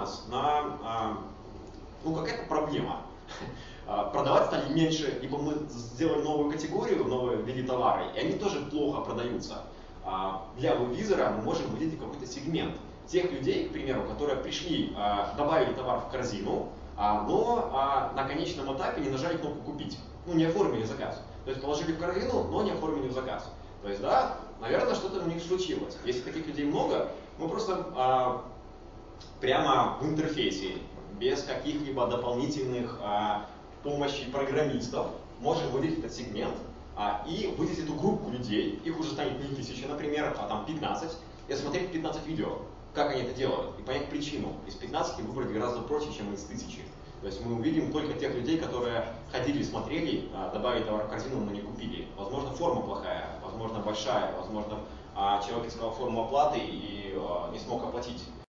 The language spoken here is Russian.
нас на а, ну, какая-то проблема. А, продавать стали меньше, либо мы сделали новую категорию, новые виды товары, и они тоже плохо продаются. А, для веб-визора мы можем выделить какой-то сегмент тех людей, к примеру, которые пришли, добавили товар в корзину, но на конечном этапе не нажали кнопку «Купить», ну, не оформили заказ. То есть положили в корзину, но не оформили заказ. То есть, да, наверное, что-то у них случилось. Если таких людей много, мы просто прямо в интерфейсе, без каких-либо дополнительных помощи программистов можем выделить этот сегмент а, и выделить эту группу людей, их уже станет не тысяча, например, а там 15, и смотреть 15 видео, как они это делают, и понять причину. Из 15 выбрать гораздо проще, чем из тысячи. То есть мы увидим только тех людей, которые ходили, смотрели, а, добавили товар в корзину, но не купили. Возможно, форма плохая, возможно, большая, возможно, а, человек искал форму оплаты и а, не смог оплатить.